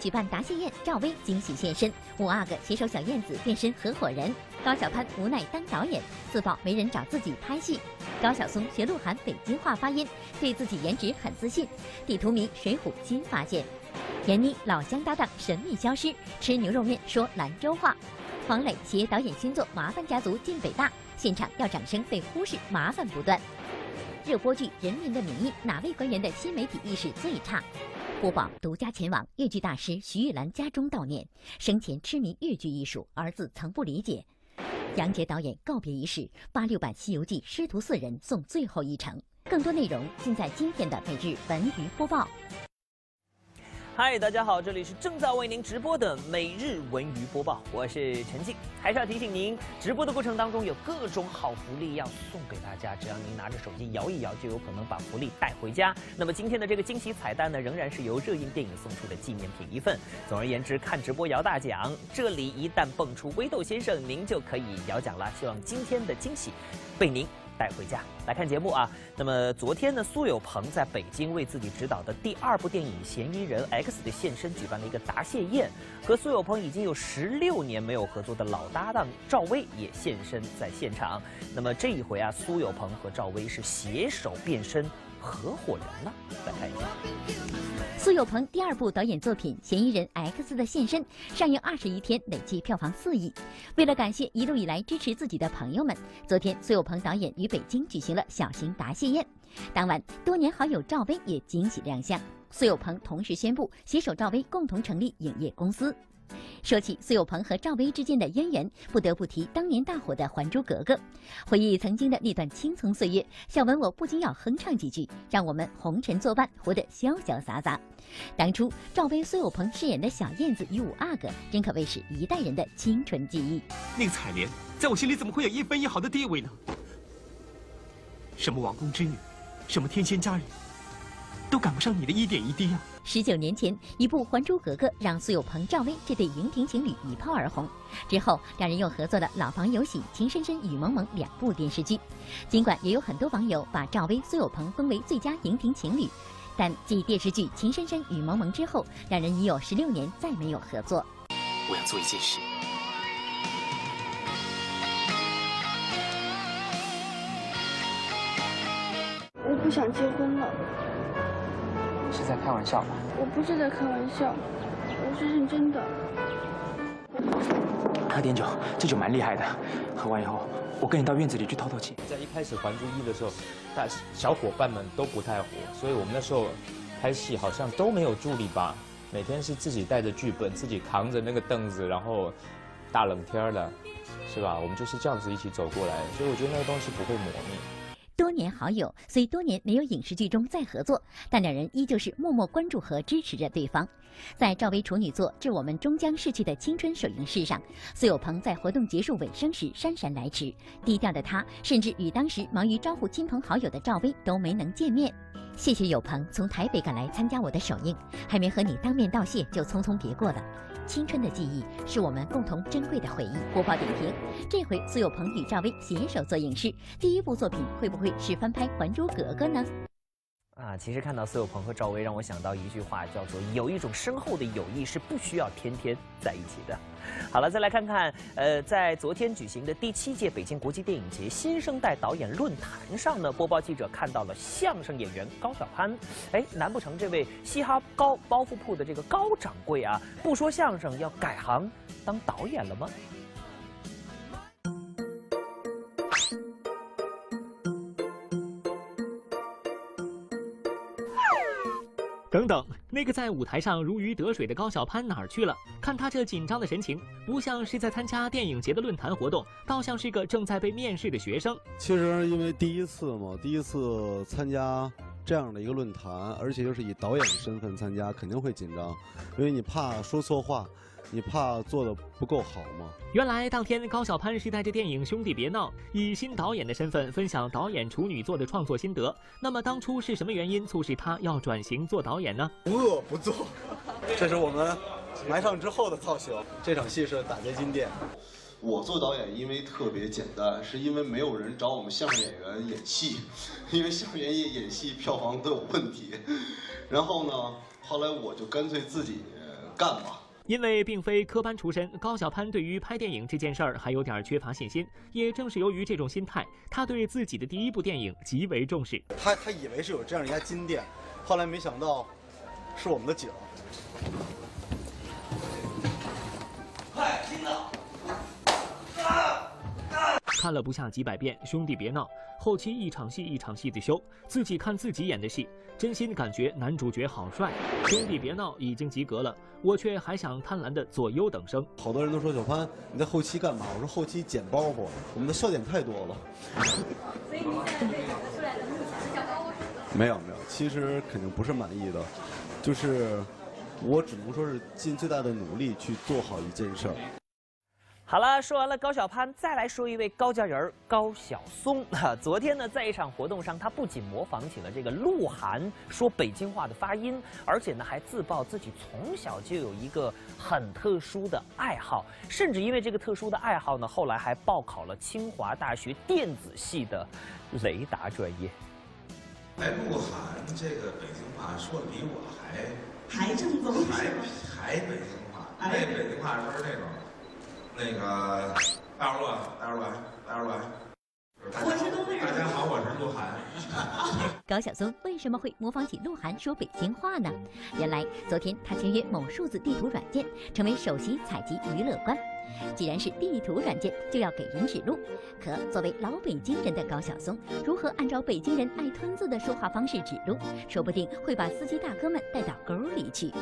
举办答谢宴，赵薇惊喜现身，五阿哥携手小燕子变身合伙人。高晓攀无奈当导演，自曝没人找自己拍戏。高晓松学鹿晗北京话发音，对自己颜值很自信。地图迷水浒新发现，闫妮老乡搭档神秘消失，吃牛肉面说兰州话。黄磊携导演新作《麻烦家族》进北大，现场要掌声被忽视，麻烦不断。热播剧《人民的名义》，哪位官员的新媒体意识最差？播报独家前往越剧大师徐玉兰家中悼念，生前痴迷越剧艺术，儿子曾不理解。杨洁导演告别仪式，八六版《西游记》师徒四人送最后一程。更多内容尽在今天的每日文娱播报。嗨，大家好，这里是正在为您直播的每日文娱播报，我是陈静。还是要提醒您，直播的过程当中有各种好福利要送给大家，只要您拿着手机摇一摇，就有可能把福利带回家。那么今天的这个惊喜彩蛋呢，仍然是由热映电影送出的纪念品一份。总而言之，看直播摇大奖，这里一旦蹦出微豆先生，您就可以摇奖了。希望今天的惊喜被您。带回家来看节目啊！那么昨天呢，苏有朋在北京为自己执导的第二部电影《嫌疑人 X》的现身举办了一个答谢宴，和苏有朋已经有十六年没有合作的老搭档赵薇也现身在现场。那么这一回啊，苏有朋和赵薇是携手变身。合伙人了，来看一下。苏有朋第二部导演作品《嫌疑人 X 的现身》上映二十一天，累计票房四亿。为了感谢一路以来支持自己的朋友们，昨天苏有朋导演于北京举行了小型答谢宴。当晚，多年好友赵薇也惊喜亮相，苏有朋同时宣布携手赵薇共同成立影业公司。说起苏有朋和赵薇之间的渊源，不得不提当年大火的《还珠格格》。回忆曾经的那段青葱岁月，小文我不禁要哼唱几句，让我们红尘作伴，活得潇潇洒洒。当初赵薇、苏有朋饰演的小燕子与五阿哥，真可谓是一代人的青春记忆。那个彩莲，在我心里怎么会有一分一毫的地位呢？什么王宫之女，什么天仙佳人，都赶不上你的一点一滴啊！十九年前，一部《还珠格格》让苏有朋、赵薇这对荧屏情侣一炮而红。之后，两人又合作了《老房有喜》《情深深雨蒙蒙》两部电视剧。尽管也有很多网友把赵薇、苏有朋封为最佳荧屏情侣，但继电视剧《情深深雨蒙蒙》之后，两人已有十六年再没有合作。我要做一件事。我不想结婚了。是在开玩笑吧？我不是在开玩笑，我是认真的。喝点酒，这酒蛮厉害的。喝完以后，我跟你到院子里去透透气。在一开始《还珠一》的时候，大小伙伴们都不太火，所以我们那时候拍戏好像都没有助理吧？每天是自己带着剧本，自己扛着那个凳子，然后大冷天的，是吧？我们就是这样子一起走过来，所以我觉得那个东西不会磨灭。多年好友，虽多年没有影视剧中再合作，但两人依旧是默默关注和支持着对方。在赵薇处女作《致我们终将逝去的青春》首映式上，苏有朋在活动结束尾声时姗姗来迟，低调的他甚至与当时忙于招呼亲朋好友的赵薇都没能见面。谢谢有朋从台北赶来参加我的首映，还没和你当面道谢就匆匆别过了。青春的记忆是我们共同珍贵的回忆。播报点评：这回苏有朋与赵薇携手做影视，第一部作品会不会是翻拍《还珠格格》呢？啊，其实看到苏有朋和赵薇，让我想到一句话，叫做“有一种深厚的友谊是不需要天天在一起的”。好了，再来看看，呃，在昨天举行的第七届北京国际电影节新生代导演论坛上呢，播报记者看到了相声演员高晓攀。哎，难不成这位嘻哈高包袱铺的这个高掌柜啊，不说相声要改行当导演了吗？等等，那个在舞台上如鱼得水的高晓攀哪儿去了？看他这紧张的神情，不像是在参加电影节的论坛活动，倒像是个正在被面试的学生。其实因为第一次嘛，第一次参加这样的一个论坛，而且又是以导演的身份参加，肯定会紧张，因为你怕说错话。你怕做的不够好吗？原来当天高晓攀是带着电影《兄弟别闹》以新导演的身份分享导演处女作的创作心得。那么当初是什么原因促使他要转型做导演呢？无恶不作，这是我们埋上之后的造型。这场戏是打劫金店。我做导演因为特别简单，是因为没有人找我们相声演员演戏，因为相声演员演戏票房都有问题。然后呢，后来我就干脆自己。干吧。因为并非科班出身，高晓攀对于拍电影这件事儿还有点缺乏信心。也正是由于这种心态，他对自己的第一部电影极为重视。他他以为是有这样一家金店，后来没想到是我们的景。快，听到！看了不下几百遍，兄弟别闹！后期一场戏一场戏的修，自己看自己演的戏，真心感觉男主角好帅。兄弟别闹已经及格了，我却还想贪婪的左右等生。好多人都说小潘你在后期干嘛？我说后期捡包袱，我们的笑点太多了。所以你现在对整个出来的目前的效果没有没有，其实肯定不是满意的，就是我只能说是尽最大的努力去做好一件事儿。好了，说完了高晓攀，再来说一位高家人儿高晓松。哈 昨天呢，在一场活动上，他不仅模仿起了这个鹿晗说北京话的发音，而且呢，还自曝自己从小就有一个很特殊的爱好，甚至因为这个特殊的爱好呢，后来还报考了清华大学电子系的雷达专业。哎，鹿晗这个北京话说的比我还还正宗，还还北京话，那北京话说是那种。那个大伙儿大伙儿大伙儿我是东北人。大家好，我是鹿晗。高晓松为什么会模仿起鹿晗说北京话呢？原来昨天他签约某数字地图软件，成为首席采集娱乐官。既然是地图软件，就要给人指路。可作为老北京人的高晓松，如何按照北京人爱吞字的说话方式指路，说不定会把司机大哥们带到沟里去。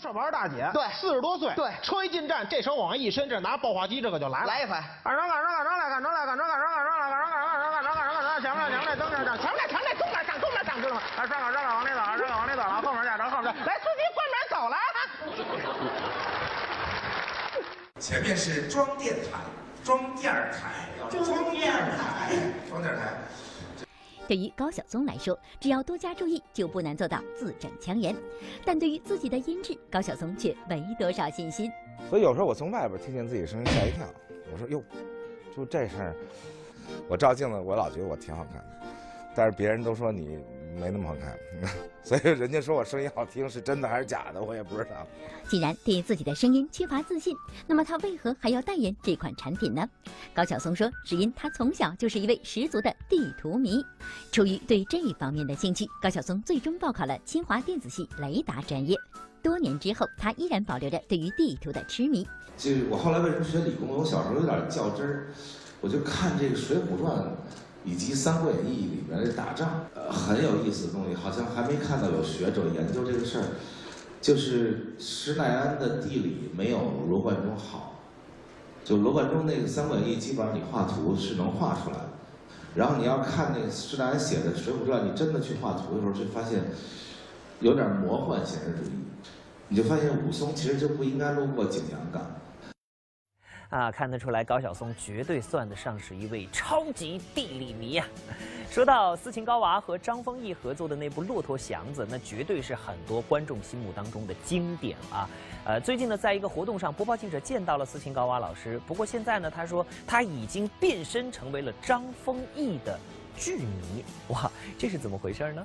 上班大姐，对，四十多岁，对，车一进站，这手往上一伸，这拿爆话机，这个就来了，来一回，赶上赶上赶上来，赶上来，赶上赶上赶上来，赶上赶上赶上赶上赶上赶上，前面前面灯面上，前面前面东面上东面上，知道吗？啊，上赶上赶往里走，上赶往里走了，后面驾着后面，来司机关门走了。前面是装电台，装电台，装电台，装电台。对于高晓松来说，只要多加注意，就不难做到字正腔圆。但对于自己的音质，高晓松却没多少信心。所以有时候我从外边听见自己声音吓一跳，我说哟，就这声我照镜子，我老觉得我挺好看的，但是别人都说你。没那么好看，所以人家说我声音好听是真的还是假的，我也不知道。既然对自己的声音缺乏自信，那么他为何还要代言这款产品呢？高晓松说，只因他从小就是一位十足的地图迷。出于对这方面的兴趣，高晓松最终报考了清华电子系雷达专业。多年之后，他依然保留着对于地图的痴迷。就是我后来为什么学理工？我小时候有点较真儿，我就看这个《水浒传》。以及《三国演义》里面的打仗，呃，很有意思的东西，好像还没看到有学者研究这个事儿。就是施耐庵的地理没有罗贯中好，就罗贯中那个《三国演义》，基本上你画图是能画出来的。然后你要看那个施耐庵写的《水浒传》，你真的去画图的时候，就发现有点魔幻现实主义。你就发现武松其实就不应该路过景阳冈。啊，看得出来，高晓松绝对算得上是一位超级地理迷啊！说到斯琴高娃和张丰毅合作的那部《骆驼祥子》，那绝对是很多观众心目当中的经典啊！呃，最近呢，在一个活动上，播报记者见到了斯琴高娃老师。不过现在呢，他说他已经变身成为了张丰毅的剧迷。哇，这是怎么回事呢？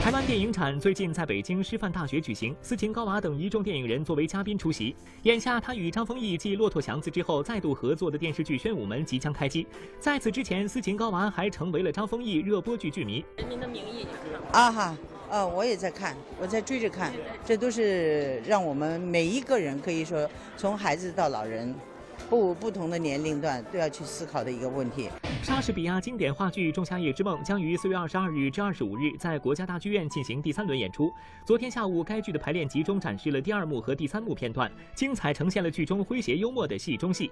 台湾电影展最近在北京师范大学举行，斯琴高娃等一众电影人作为嘉宾出席。眼下，他与张丰毅继《骆驼祥子》之后再度合作的电视剧《宣武门》即将开机。在此之前，斯琴高娃还成为了张丰毅热播剧剧迷。《人民的名义》啊哈，呃，我也在看，我在追着看，这都是让我们每一个人可以说从孩子到老人。不不同的年龄段都要去思考的一个问题。莎士比亚经典话剧《仲夏夜之梦》将于四月二十二日至二十五日在国家大剧院进行第三轮演出。昨天下午，该剧的排练集中展示了第二幕和第三幕片段，精彩呈现了剧中诙谐幽默的戏中戏。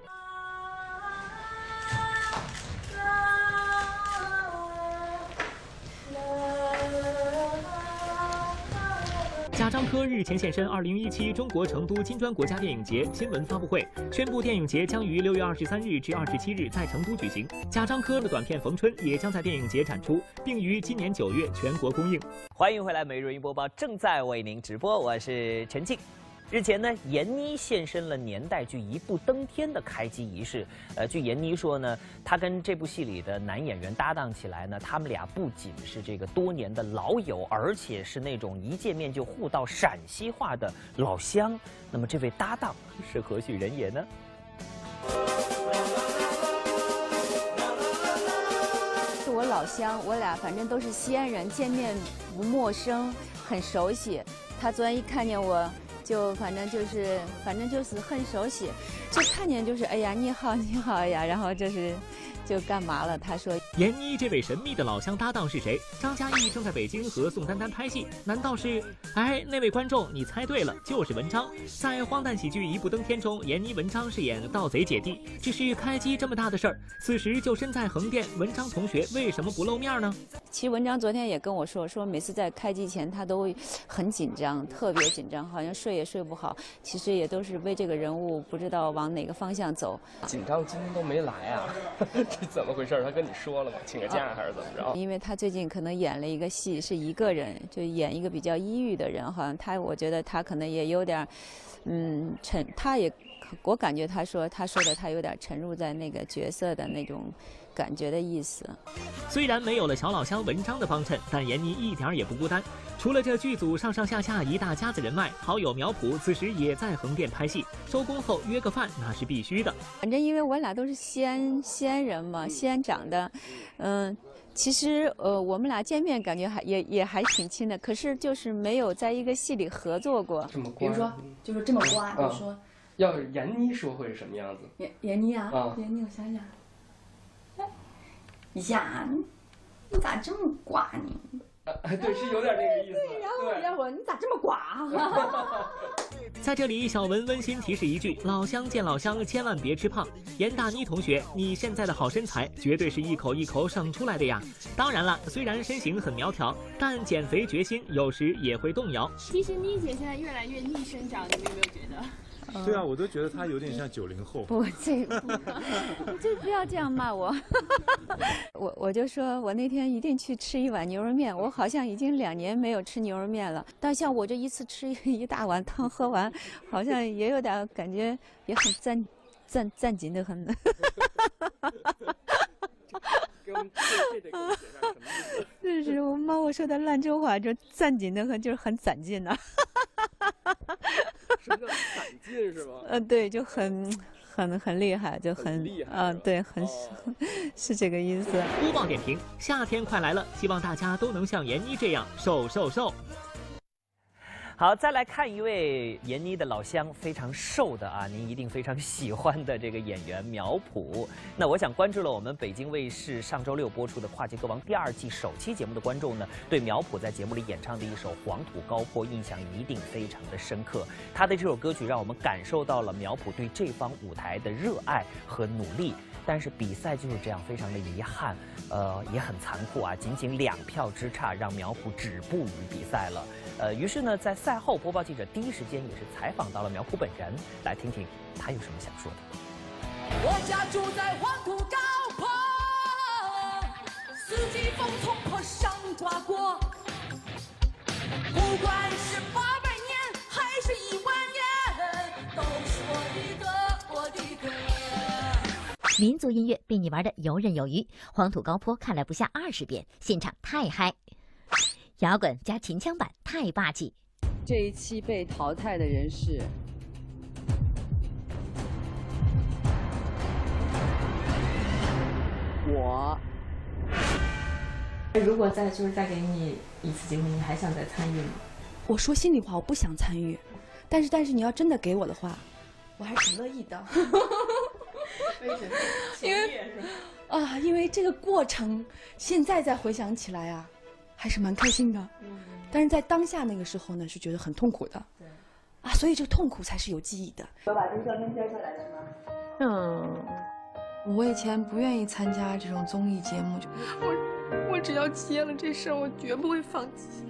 贾樟柯日前现身二零一七中国成都金砖国家电影节新闻发布会，宣布电影节将于六月二十三日至二十七日在成都举行。贾樟柯的短片《逢春》也将在电影节展出，并于今年九月全国公映。欢迎回来，每日一播报正在为您直播，我是陈静。日前呢，闫妮现身了年代剧《一步登天》的开机仪式。呃，据闫妮说呢，她跟这部戏里的男演员搭档起来呢，他们俩不仅是这个多年的老友，而且是那种一见面就互道陕西话的老乡。那么，这位搭档是何许人也呢？是我老乡，我俩反正都是西安人，见面不陌生，很熟悉。他昨天一看见我。就反正就是，反正就是很熟悉，就看见就是，哎呀，你好，你好呀，然后就是。就干嘛了？他说：“闫妮这位神秘的老乡搭档是谁？张嘉译正在北京和宋丹丹拍戏，难道是？哎，那位观众，你猜对了，就是文章。在荒诞喜剧《一步登天》中，闫妮、文章饰演盗贼姐弟。只是开机这么大的事儿，此时就身在横店，文章同学为什么不露面呢？其实文章昨天也跟我说，说每次在开机前他都很紧张，特别紧张，好像睡也睡不好。其实也都是为这个人物不知道往哪个方向走。紧张今天都没来啊。”怎么回事？他跟你说了吗？请个假还是怎么着？因为他最近可能演了一个戏，是一个人，就演一个比较抑郁的人，好像他，我觉得他可能也有点，嗯，沉，他也，我感觉他说他说的他有点沉入在那个角色的那种。感觉的意思。虽然没有了小老乡文章的帮衬，但闫妮一点也不孤单。除了这剧组上上下下一大家子人脉，好友苗圃此时也在横店拍戏。收工后约个饭那是必须的。反正因为我俩都是西安西安人嘛，西安长的，嗯，其实呃我们俩见面感觉还也也还挺亲的。可是就是没有在一个戏里合作过。这么比如说就是这么瓜，你说。要是闫妮说会是什么样子？闫闫妮啊，闫妮，我想想。哎呀，你咋这么瓜呢？对，是有点这个意思。对，然后人家说你咋这么寡？在这里，小文温馨提示一句：老乡见老乡，千万别吃胖。严大妮同学，你现在的好身材绝对是一口一口省出来的呀！当然了，虽然身形很苗条，但减肥决心有时也会动摇。其实妮姐现在越来越逆生长，你们有没有觉得？对啊，我都觉得他有点像九零后。不，这，就不要这样骂我。我我就说我那天一定去吃一碗牛肉面。我好像已经两年没有吃牛肉面了。但像我这一次吃一大碗汤喝完，好像也有点感觉，也很赞赞赞紧的很。这 是我妈我说的兰州话，就攒劲的很，就是很攒劲呢。什么叫攒劲是吗？嗯，对，就很很很厉害，就很厉害。嗯，对，很是这个意思。播报点评：夏天快来了，希望大家都能像闫妮这样瘦瘦瘦。好，再来看一位闫妮的老乡，非常瘦的啊，您一定非常喜欢的这个演员苗圃。那我想关注了我们北京卫视上周六播出的《跨界歌王》第二季首期节目的观众呢，对苗圃在节目里演唱的一首《黄土高坡》印象一定非常的深刻。他的这首歌曲让我们感受到了苗圃对这方舞台的热爱和努力。但是比赛就是这样，非常的遗憾，呃，也很残酷啊，仅仅两票之差，让苗圃止步于比赛了。呃，于是呢，在赛后，播报记者第一时间也是采访到了苗圃本人，来听听他有什么想说的。我家住在黄土高坡，四季风从坡上刮过，不管是八百年还是一万年，民族音乐被你玩的游刃有余，黄土高坡看了不下二十遍，现场太嗨。摇滚加秦腔版太霸气！这一期被淘汰的人是我。如果再就是再给你一次机会，你还想再参与吗？我说心里话，我不想参与，但是但是你要真的给我的话，我还是挺乐意的。因为啊，因为这个过程，现在再回想起来啊。还是蛮开心的，但是在当下那个时候呢，是觉得很痛苦的，对啊，所以这个痛苦才是有记忆的。我把这照片摘下来是吗？嗯，我以前不愿意参加这种综艺节目，就我我只要接了这事儿，我绝不会放弃。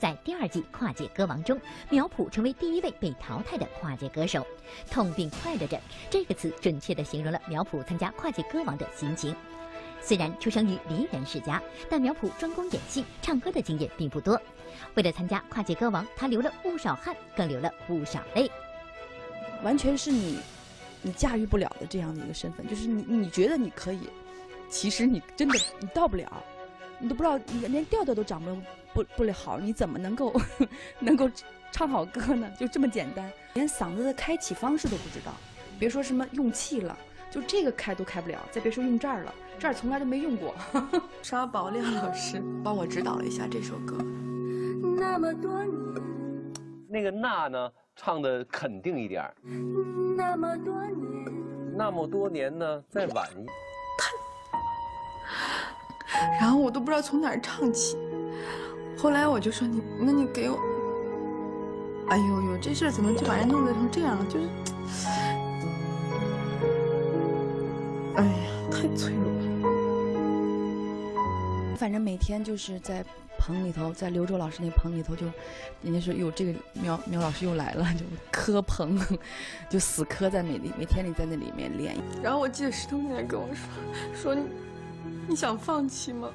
在第二季跨界歌王中，苗圃成为第一位被淘汰的跨界歌手，痛并快乐着，这个词准确地形容了苗圃参加跨界歌王的心情。虽然出生于梨园世家，但苗圃专攻演戏、唱歌的经验并不多。为了参加跨界歌王，他流了不少汗，更流了不少泪。完全是你，你驾驭不了的这样的一个身份，就是你你觉得你可以，其实你真的你到不了，你都不知道你连调调都掌握不不了好，你怎么能够 能够唱好歌呢？就这么简单，连嗓子的开启方式都不知道，别说什么用气了，就这个开都开不了，再别说用这儿了，这儿从来都没用过。沙宝亮老师帮我指导了一下这首歌。那么多年，那个那呢，唱的肯定一点儿。那么多年，那么多年呢，再晚一。然后我都不知道从哪儿唱起，后来我就说你，那你给我。哎呦呦，这事儿怎么就把人弄得成这样了？就是，哎呀，太脆弱了。反正每天就是在棚里头，在刘洲老师那棚里头，就人家说哟，这个苗苗老师又来了，就磕棚，就死磕在每每天里在那里面练。然后我记得石头奶奶跟我说，说你你想放弃吗？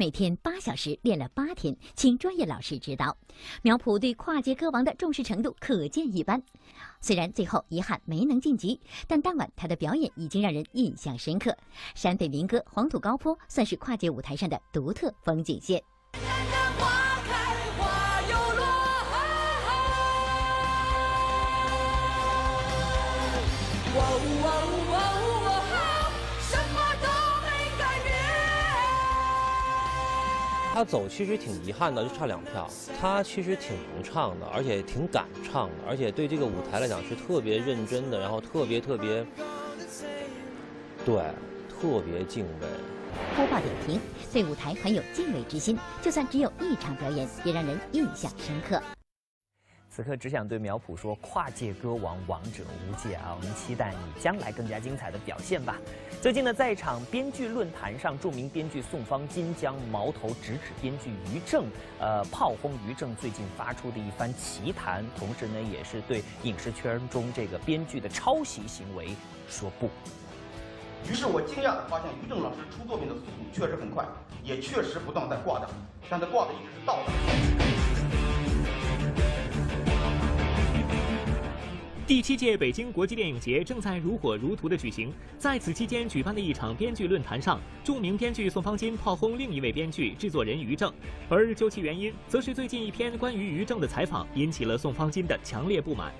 每天八小时练了八天，请专业老师指导。苗圃对跨界歌王的重视程度可见一斑。虽然最后遗憾没能晋级，但当晚他的表演已经让人印象深刻。陕北民歌《黄土高坡》算是跨界舞台上的独特风景线。他走其实挺遗憾的，就差两票。他其实挺能唱的，而且挺敢唱的，而且对这个舞台来讲是特别认真的，然后特别特别，对，特别敬畏。播报点评：对舞台很有敬畏之心，就算只有一场表演，也让人印象深刻。此刻只想对苗圃说：跨界歌王，王者无界啊！我们期待你将来更加精彩的表现吧。最近呢，在一场编剧论坛上，著名编剧宋方金将矛头直指编剧于正，呃，炮轰于正最近发出的一番奇谈，同时呢，也是对影视圈中这个编剧的抄袭行为说不。于是我惊讶地发现，于正老师出作品的速度确实很快，也确实不断在挂档，但他挂的一直是倒档。第七届北京国际电影节正在如火如荼的举行，在此期间举办的一场编剧论坛上，著名编剧宋方金炮轰另一位编剧制作人于正，而究其原因，则是最近一篇关于于正的采访引起了宋方金的强烈不满。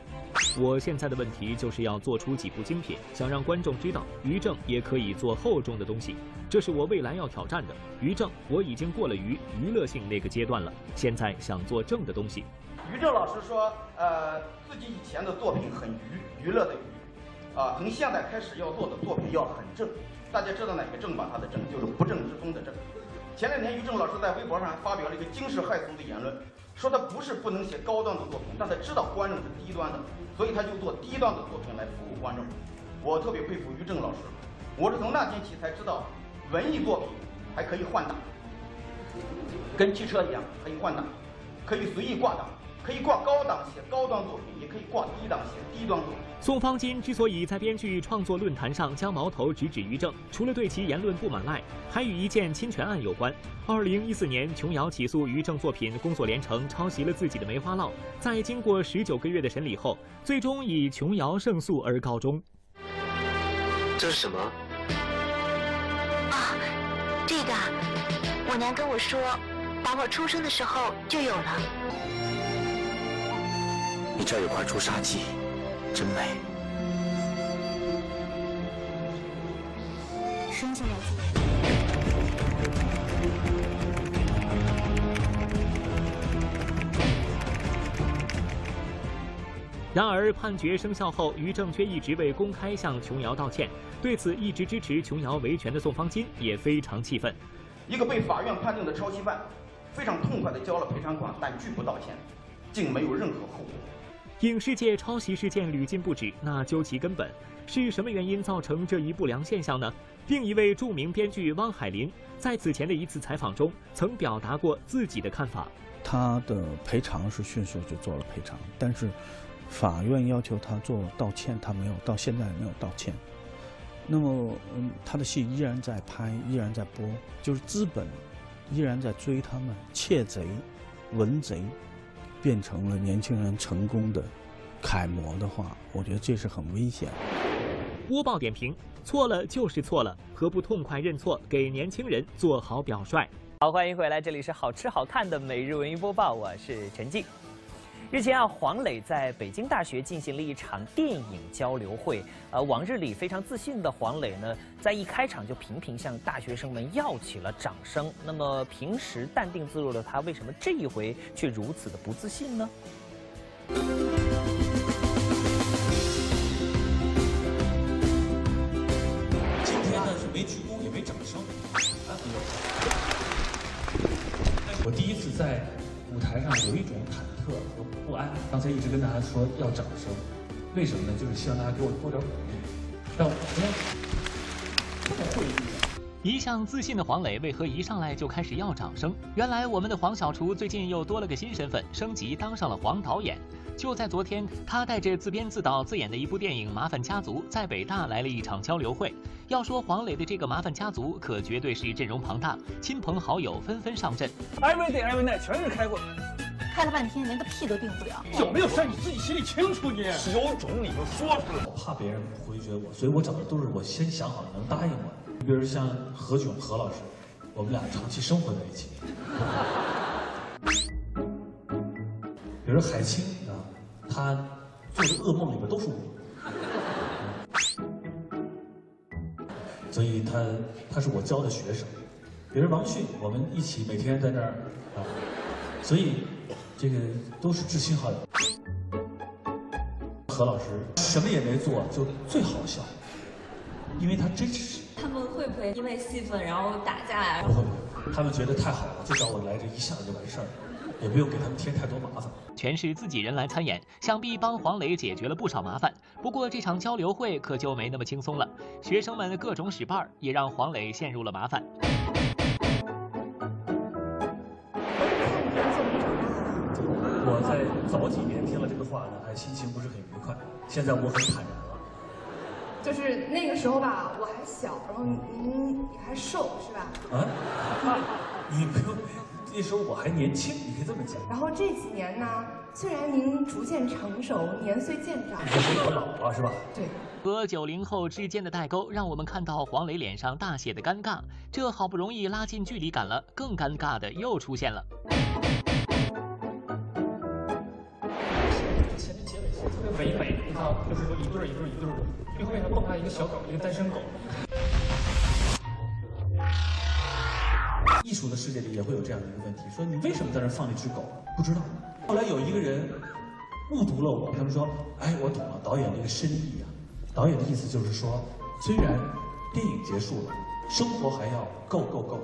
我现在的问题就是要做出几部精品，想让观众知道于正也可以做厚重的东西，这是我未来要挑战的。于正，我已经过了于娱乐性那个阶段了，现在想做正的东西。于正老师说，呃，自己以前的作品很娱，娱乐的娱，啊，从现在开始要做的作品要很正。大家知道哪个正吧？他的正就是不正之风的正。前两天于正老师在微博上还发表了一个惊世骇俗的言论，说他不是不能写高端的作品，但他知道观众是低端的，所以他就做低端的作品来服务观众。我特别佩服于正老师，我是从那天起才知道，文艺作品还可以换挡，跟汽车一样可以换挡，可以随意挂档。可以挂高档写高端作品，也可以挂低档写低端作品。宋方金之所以在编剧创作论坛上将矛头直指于正，除了对其言论不满外，还与一件侵权案有关。二零一四年，琼瑶起诉于正作品《工作连城》抄袭了自己的《梅花烙》，在经过十九个月的审理后，最终以琼瑶胜诉而告终。这是什么？啊，这个，我娘跟我说，打我出生的时候就有了。你这儿有块朱砂痣，真美。生下来然而判决生效后，于正却一直未公开向琼瑶道歉。对此，一直支持琼瑶维权的宋方金也非常气愤。一个被法院判定的抄袭犯，非常痛快地交了赔偿款，但拒不道歉，竟没有任何后果。影视界抄袭事件屡禁不止，那究其根本，是什么原因造成这一不良现象呢？另一位著名编剧汪海林在此前的一次采访中曾表达过自己的看法。他的赔偿是迅速就做了赔偿，但是法院要求他做道歉，他没有，到现在也没有道歉。那么嗯，他的戏依然在拍，依然在播，就是资本依然在追他们，窃贼、文贼变成了年轻人成功的楷模的话，我觉得这是很危险。播报点评：错了就是错了，何不痛快认错，给年轻人做好表率？好，欢迎回来，这里是好吃好看的每日文娱播报，我是陈静。日前啊，黄磊在北京大学进行了一场电影交流会。呃，往日里非常自信的黄磊呢，在一开场就频频向大学生们要起了掌声。那么平时淡定自若的他，为什么这一回却如此的不自信呢？今天呢是没鞠躬也没掌声，啊，我第一次在舞台上有一种忐忑和不安。刚才一直跟大家说要掌声，为什么呢？就是希望大家给我多点鼓励，让我不要这么会意。一向自信的黄磊为何一上来就开始要掌声？原来我们的黄小厨最近又多了个新身份，升级当上了黄导演。就在昨天，他带着自编自导自演的一部电影《麻烦家族》在北大来了一场交流会。要说黄磊的这个麻烦家族，可绝对是阵容庞大，亲朋好友纷纷上阵。Every day, every night，全是开会。开了半天，连个屁都定不了。有没有事儿你自己心里清楚你。有种你就说出来。我怕别人回绝我，所以我找的都是我先想好能答应我的。比如像何炅何老师，我们俩长期生活在一起。比如说海清啊，他做的噩梦里面都是我。所以他他是我教的学生，比如王迅，我们一起每天在那儿啊，所以这个都是知心好友。何老师什么也没做，就最好笑，因为他真实。他们会不会因为戏份然后打架呀？不会不会，他们觉得太好了，就找我来，这一下就完事儿，也不用给他们添太多麻烦。全是自己人来参演，想必帮黄磊解决了不少麻烦。不过这场交流会可就没那么轻松了，学生们各种使绊儿，也让黄磊陷入了麻烦。话呢，还心情不是很愉快。现在我很坦然了。就是那个时候吧，我还小，然后您也还瘦，是吧？啊？你不用，那时候我还年轻，你可以这么讲。然后这几年呢，虽然您逐渐成熟，年岁渐长，你说我老了是吧？对。和九零后之间的代沟，让我们看到黄磊脸上大写的尴尬。这好不容易拉近距离感了，更尴尬的又出现了。尾特别唯美，你看，就是说一对儿一对儿一对儿的，最后面还蹦出来一个小狗，一个单身狗。艺术的世界里也会有这样的一个问题，说你为什么在那放了一只狗？不知道。后来有一个人误读了我，他们说，哎，我懂了，导演那个深意啊。导演的意思就是说，虽然电影结束了，生活还要 go go go。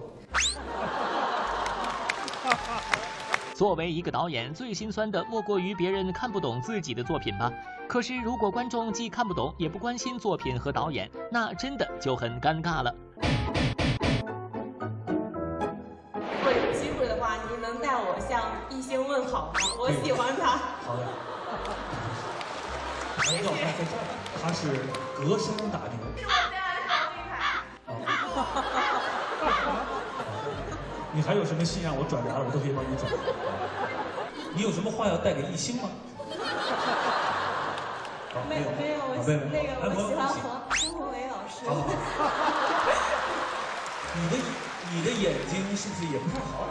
作为一个导演，最心酸的莫过于别人看不懂自己的作品吧。可是如果观众既看不懂，也不关心作品和导演，那真的就很尴尬了。如果有机会的话，您能带我向艺兴问好吗？我喜欢他。好的。还有他在这儿，他是隔山打牛。你还有什么信让我转达的，我都可以帮你转。你有什么话要带给艺兴吗？没有没有，我没有那个我喜欢黄孙红雷老师。你的你的眼睛是不是也不太好？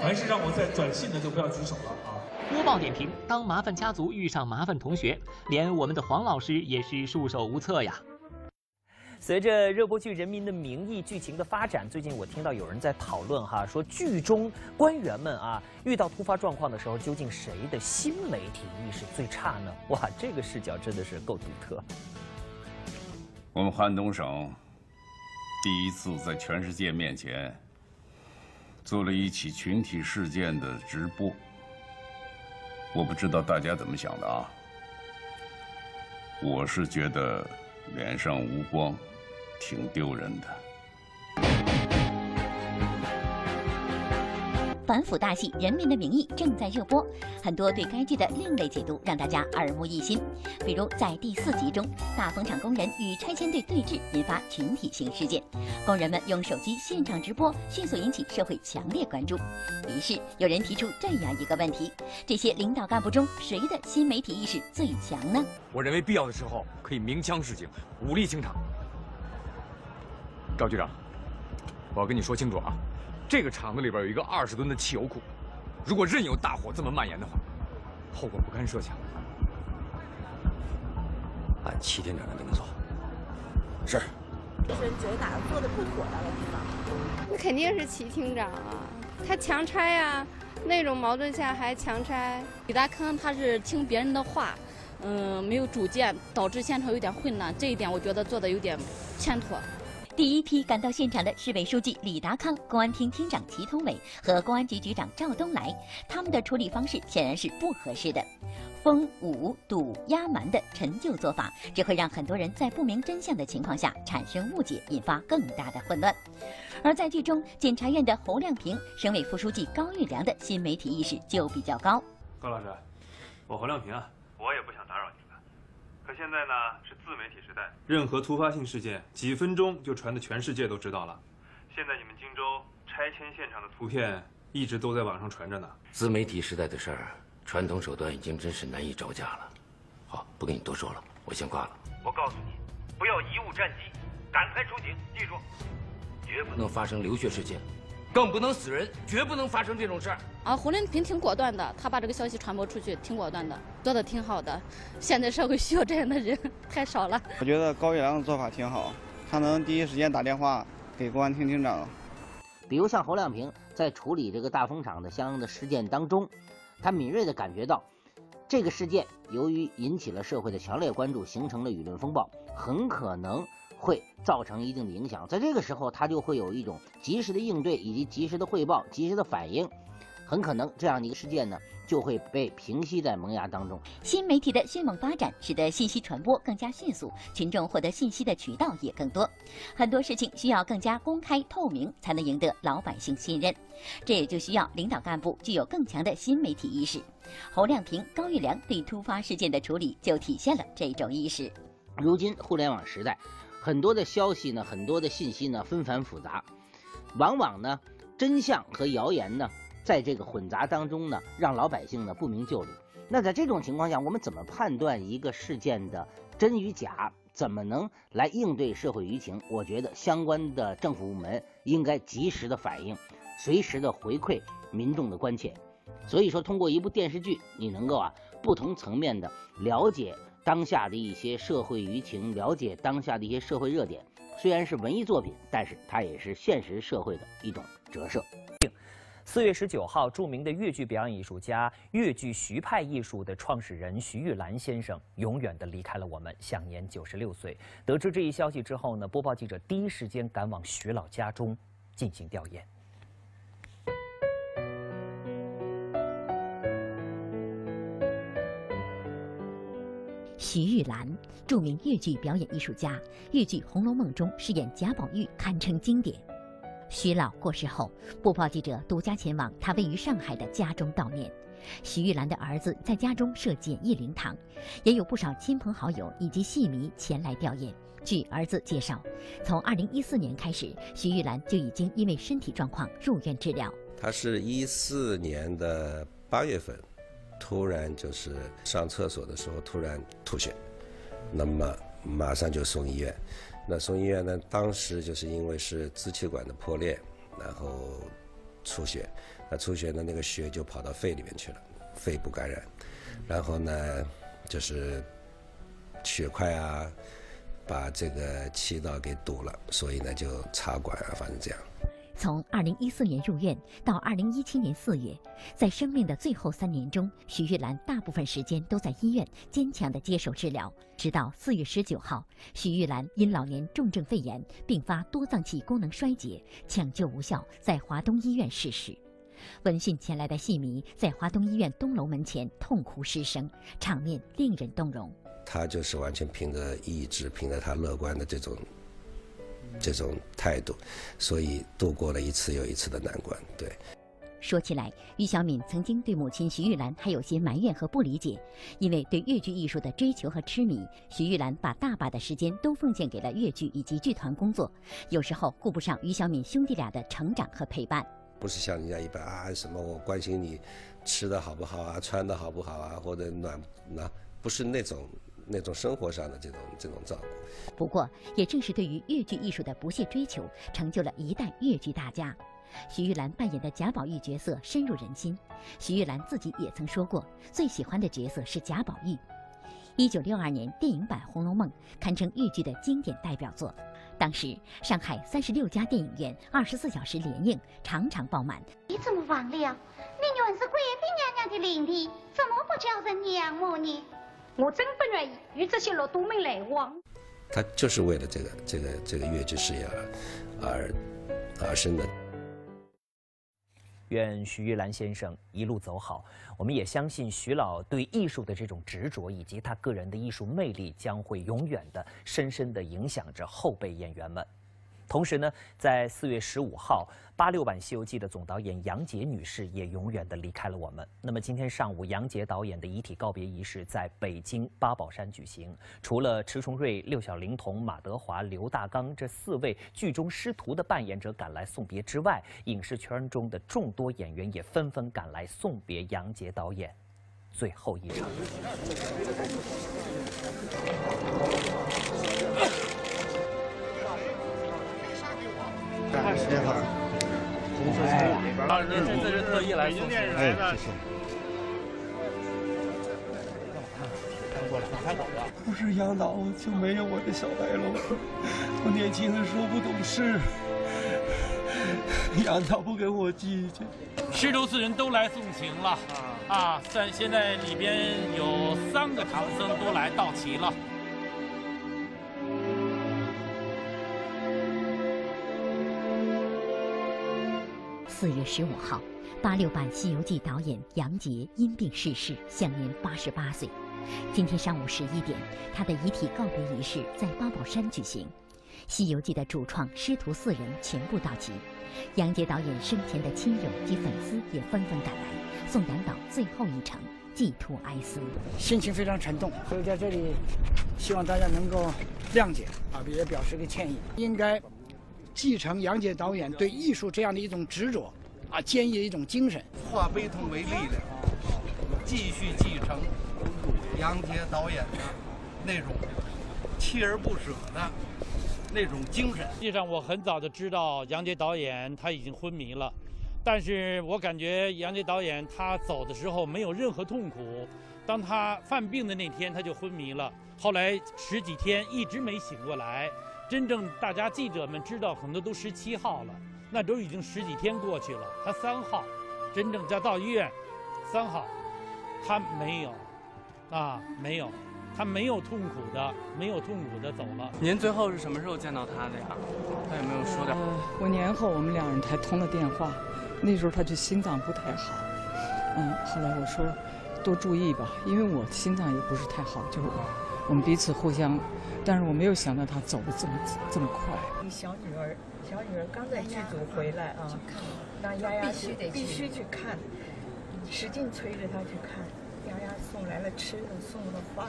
凡是让我再转信的就不要举手了啊！播报点评：当麻烦家族遇上麻烦同学，连我们的黄老师也是束手无策呀。随着热播剧《人民的名义》剧情的发展，最近我听到有人在讨论哈，说剧中官员们啊遇到突发状况的时候，究竟谁的新媒体意识最差呢？哇，这个视角真的是够独特。我们汉东省第一次在全世界面前做了一起群体事件的直播，我不知道大家怎么想的啊？我是觉得脸上无光。挺丢人的。反腐大戏《人民的名义》正在热播，很多对该剧的另类解读让大家耳目一新。比如在第四集中，大风厂工人与拆迁队对峙，引发群体性事件，工人们用手机现场直播，迅速引起社会强烈关注。于是有人提出这样一个问题：这些领导干部中，谁的新媒体意识最强呢？我认为必要的时候可以鸣枪示警，武力清场。赵局长，我要跟你说清楚啊！这个厂子里边有一个二十吨的汽油库，如果任由大火这么蔓延的话，后果不堪设想。按齐厅长的命令做。是。这是觉得哪做的不妥当的地方？那肯定是齐厅长啊，他强拆啊，那种矛盾下还强拆。李达康他是听别人的话，嗯，没有主见，导致现场有点混乱，这一点我觉得做的有点欠妥。第一批赶到现场的市委书记李达康、公安厅厅长齐同伟和公安局局长赵东来，他们的处理方式显然是不合适的。封、捂、堵、压瞒的陈旧做法，只会让很多人在不明真相的情况下产生误解，引发更大的混乱。而在剧中，检察院的侯亮平、省委副书记高玉良的新媒体意识就比较高。高老师，我侯亮平啊，我也不。可现在呢是自媒体时代，任何突发性事件几分钟就传的全世界都知道了。现在你们荆州拆迁现场的图片一直都在网上传着呢。自媒体时代的事儿，传统手段已经真是难以招架了。好，不跟你多说了，我先挂了。我告诉你，不要贻误战机，赶快出警，记住，绝不能发生流血事件。更不能死人，绝不能发生这种事儿啊！胡林平挺果断的，他把这个消息传播出去，挺果断的，做的挺好的。现在社会需要这样的人 太少了。我觉得高玉良的做法挺好，他能第一时间打电话给公安厅厅长。比如像侯亮平在处理这个大风厂的相应的事件当中，他敏锐地感觉到，这个事件由于引起了社会的强烈关注，形成了舆论风暴，很可能。会造成一定的影响，在这个时候，他就会有一种及时的应对以及及时的汇报、及时的反应，很可能这样的一个事件呢，就会被平息在萌芽当中。新媒体的迅猛发展，使得信息传播更加迅速，群众获得信息的渠道也更多，很多事情需要更加公开透明，才能赢得老百姓信任。这也就需要领导干部具有更强的新媒体意识。侯亮平、高玉良对突发事件的处理就体现了这种意识。如今互联网时代。很多的消息呢，很多的信息呢，纷繁复杂，往往呢，真相和谣言呢，在这个混杂当中呢，让老百姓呢不明就里。那在这种情况下，我们怎么判断一个事件的真与假？怎么能来应对社会舆情？我觉得相关的政府部门应该及时的反应，随时的回馈民众的关切。所以说，通过一部电视剧，你能够啊，不同层面的了解。当下的一些社会舆情，了解当下的一些社会热点，虽然是文艺作品，但是它也是现实社会的一种折射。四月十九号，著名的越剧表演艺术家、越剧徐派艺术的创始人徐玉兰先生永远的离开了我们，享年九十六岁。得知这一消息之后呢，播报记者第一时间赶往徐老家中进行调研。徐玉兰，著名越剧表演艺术家，越剧《红楼梦》中饰演贾宝玉，堪称经典。徐老过世后，播报记者独家前往他位于上海的家中悼念。徐玉兰的儿子在家中设简易灵堂，也有不少亲朋好友以及戏迷前来吊唁。据儿子介绍，从2014年开始，徐玉兰就已经因为身体状况入院治疗。他是一四年的八月份。突然就是上厕所的时候突然吐血，那么马上就送医院。那送医院呢，当时就是因为是支气管的破裂，然后出血。那出血的那个血就跑到肺里面去了，肺部感染。然后呢，就是血块啊，把这个气道给堵了，所以呢就插管啊，反正这样。从2014年入院到2017年4月，在生命的最后三年中，徐玉兰大部分时间都在医院坚强地接受治疗。直到4月19号，徐玉兰因老年重症肺炎并发多脏器功能衰竭，抢救无效，在华东医院逝世。闻讯前来的戏迷在华东医院东楼门前痛哭失声，场面令人动容。他就是完全凭着意志，凭着他乐观的这种。这种态度，所以度过了一次又一次的难关。对，说起来，于小敏曾经对母亲徐玉兰还有些埋怨和不理解，因为对越剧艺术的追求和痴迷，徐玉兰把大把的时间都奉献给了越剧以及剧团工作，有时候顾不上于小敏兄弟俩的成长和陪伴。不是像人家一般啊，什么我关心你吃的好不好啊，穿的好不好啊，或者暖那不是那种那种生活上的这种这种照顾。不过，也正是对于越剧艺术的不懈追求，成就了一代越剧大家。徐玉兰扮演的贾宝玉角色深入人心，徐玉兰自己也曾说过，最喜欢的角色是贾宝玉。一九六二年电影版《红楼梦》堪称豫剧的经典代表作，当时上海三十六家电影院二十四小时连映，场场爆满。你怎么忘了？你原是贵妃娘娘的灵体，怎么不叫人娘母呢？我真不愿意与这些老多门来往。他就是为了这个这个这个越剧事业而而而生的。愿徐玉兰先生一路走好。我们也相信徐老对艺术的这种执着，以及他个人的艺术魅力，将会永远的、深深的影响着后辈演员们。同时呢，在四月十五号，八六版《西游记》的总导演杨洁女士也永远的离开了我们。那么今天上午，杨洁导演的遗体告别仪式在北京八宝山举行。除了迟重瑞、六小龄童、马德华、刘大刚这四位剧中师徒的扮演者赶来送别之外，影视圈中的众多演员也纷纷赶来送别杨洁导演最后一场。时间好，红色餐馆里边，您这次是特意来送的？哎，谢谢。不是杨导，就没有我的小白龙。我年轻的时候不懂事，杨导不给我计较。师徒四人都来送行了啊！现现在里边有三个唐僧都来到齐了。四月十五号，八六版《西游记》导演杨洁因病逝世，享年八十八岁。今天上午十一点，他的遗体告别仪式在八宝山举行。《西游记》的主创师徒四人全部到齐，杨洁导演生前的亲友及粉丝也纷纷赶来，送杨导最后一程，寄托哀思。心情非常沉重，所以在这里，希望大家能够谅解啊，也表示个歉意。应该。继承杨洁导演对艺术这样的一种执着，啊，坚毅的一种精神，化悲痛为力量，继续继承杨洁导演的那种锲而不舍的那种精神。实际上，我很早就知道杨洁导演他已经昏迷了，但是我感觉杨洁导演他走的时候没有任何痛苦。当他犯病的那天，他就昏迷了，后来十几天一直没醒过来。真正大家记者们知道，很多都十七号了，那都已经十几天过去了。他三号，真正要到医院，三号，他没有，啊，没有，他没有痛苦的，没有痛苦的走了。您最后是什么时候见到他的呀？他有没有说点？五年后我们两人才通了电话，那时候他就心脏不太好，嗯，后来我说多注意吧，因为我心脏也不是太好，就我们彼此互相。但是我没有想到他走的这么这么快。你小女儿，小女儿刚在剧组回来啊，那丫丫必须得必须去看，使劲催着她去看。丫丫送来了吃的，送了饭。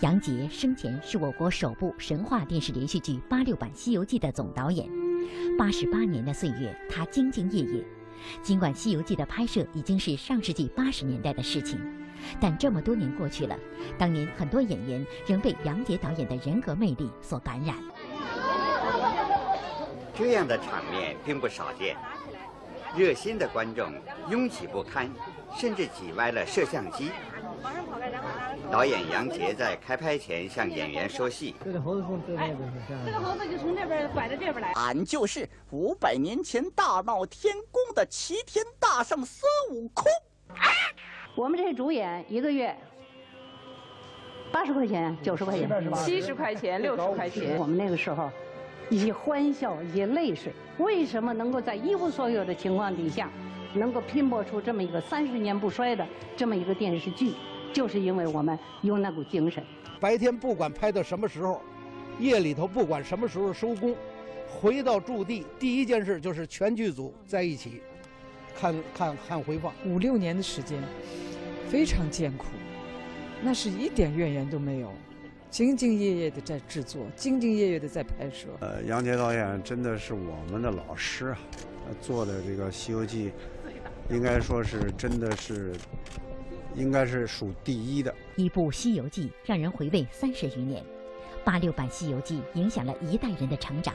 杨洁生前是我国首部神话电视连续剧八六版《西游记》的总导演，八十八年的岁月，他兢兢业业。尽管《西游记》的拍摄已经是上世纪八十年代的事情。但这么多年过去了，当年很多演员仍被杨洁导演的人格魅力所感染。这样的场面并不少见，热心的观众拥挤不堪，甚至挤歪了摄像机。导演杨洁在开拍前向演员说戏：“这个猴子从这边这个猴子就从这边拐到这边来。俺就是五百年前大闹天宫的齐天大圣孙悟空。”我们这些主演一个月八十块钱、九十块钱、七十块钱、六十块钱。我们那个时候以欢笑、以泪水，为什么能够在一无所有的情况底下，能够拼搏出这么一个三十年不衰的这么一个电视剧？就是因为我们有那股精神。白天不管拍到什么时候，夜里头不管什么时候收工，回到驻地第一件事就是全剧组在一起，看看看回放。五六年的时间，非常艰苦，那是一点怨言都没有，兢兢业业的在制作，兢兢业业的在拍摄。呃，杨洁导演真的是我们的老师啊，做的这个《西游记》，应该说是真的是，应该是数第一的。一部《西游记》让人回味三十余年，八六版《西游记》影响了一代人的成长。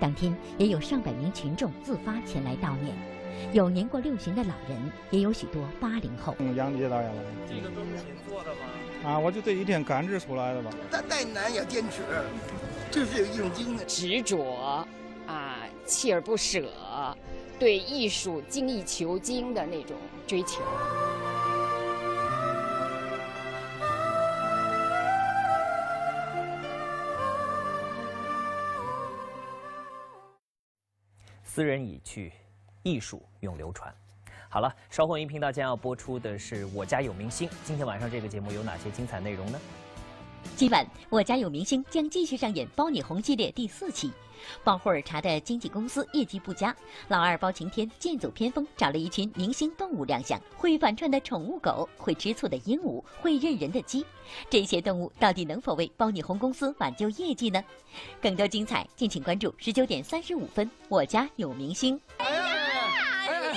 当天也有上百名群众自发前来悼念，有年过六旬的老人，也有许多八零后。杨洁导演了，这个都是您做的吗？啊，我就这一天赶制出来的吧。再再难也坚持，这是有一种精神，执着啊，锲而不舍，对艺术精益求精的那种追求。斯人已去，艺术永流传。好了，稍后音频道将要播出的是《我家有明星》。今天晚上这个节目有哪些精彩内容呢？今晚《我家有明星》将继续上演包你红系列第四期。包霍尔查的经纪公司业绩不佳，老二包晴天剑走偏锋，找了一群明星动物亮相：会反串的宠物狗，会吃醋的鹦鹉，会认人的鸡。这些动物到底能否为包你红公司挽救业绩呢？更多精彩，敬请关注十九点三十五分《我家有明星》。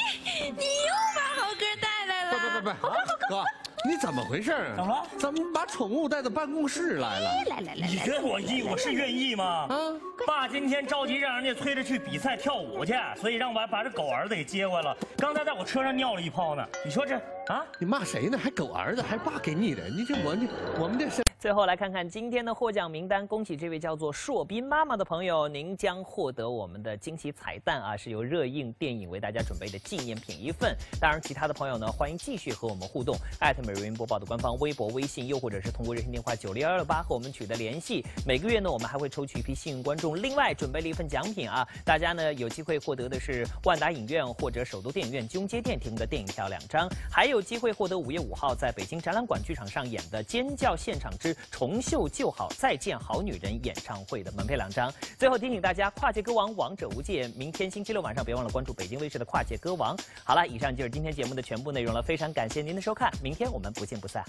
你又把猴哥带来了？不不不不，哥，哥你怎么回事？怎么了？怎么把宠物带到办公室来了？来来来，你跟我意，我是愿意吗？啊，爸今天着急让人家催着去比赛跳舞去，所以让我把这狗儿子给接回来了。刚才在我车上尿了一泡呢。你说这啊？你骂谁呢？还狗儿子，还爸给你的？你这我这我们这是。最后来看看今天的获奖名单，恭喜这位叫做硕斌妈妈的朋友，您将获得我们的惊喜彩蛋啊，是由热映电影为大家准备的纪念品一份。当然，其他的朋友呢，欢迎继续和我们互动，艾特每日云播报的官方微博、微信，又或者是通过热线电话九六幺六八和我们取得联系。每个月呢，我们还会抽取一批幸运观众，另外准备了一份奖品啊，大家呢有机会获得的是万达影院或者首都电影院金街店提供的电影票两张，还有机会获得五月五号在北京展览馆剧场上演的《尖叫现场之重秀》。就好，再见好女人演唱会的门票两张。最后提醒大家，跨界歌王王者无界，明天星期六晚上别忘了关注北京卫视的跨界歌王。好了，以上就是今天节目的全部内容了，非常感谢您的收看，明天我们不见不散。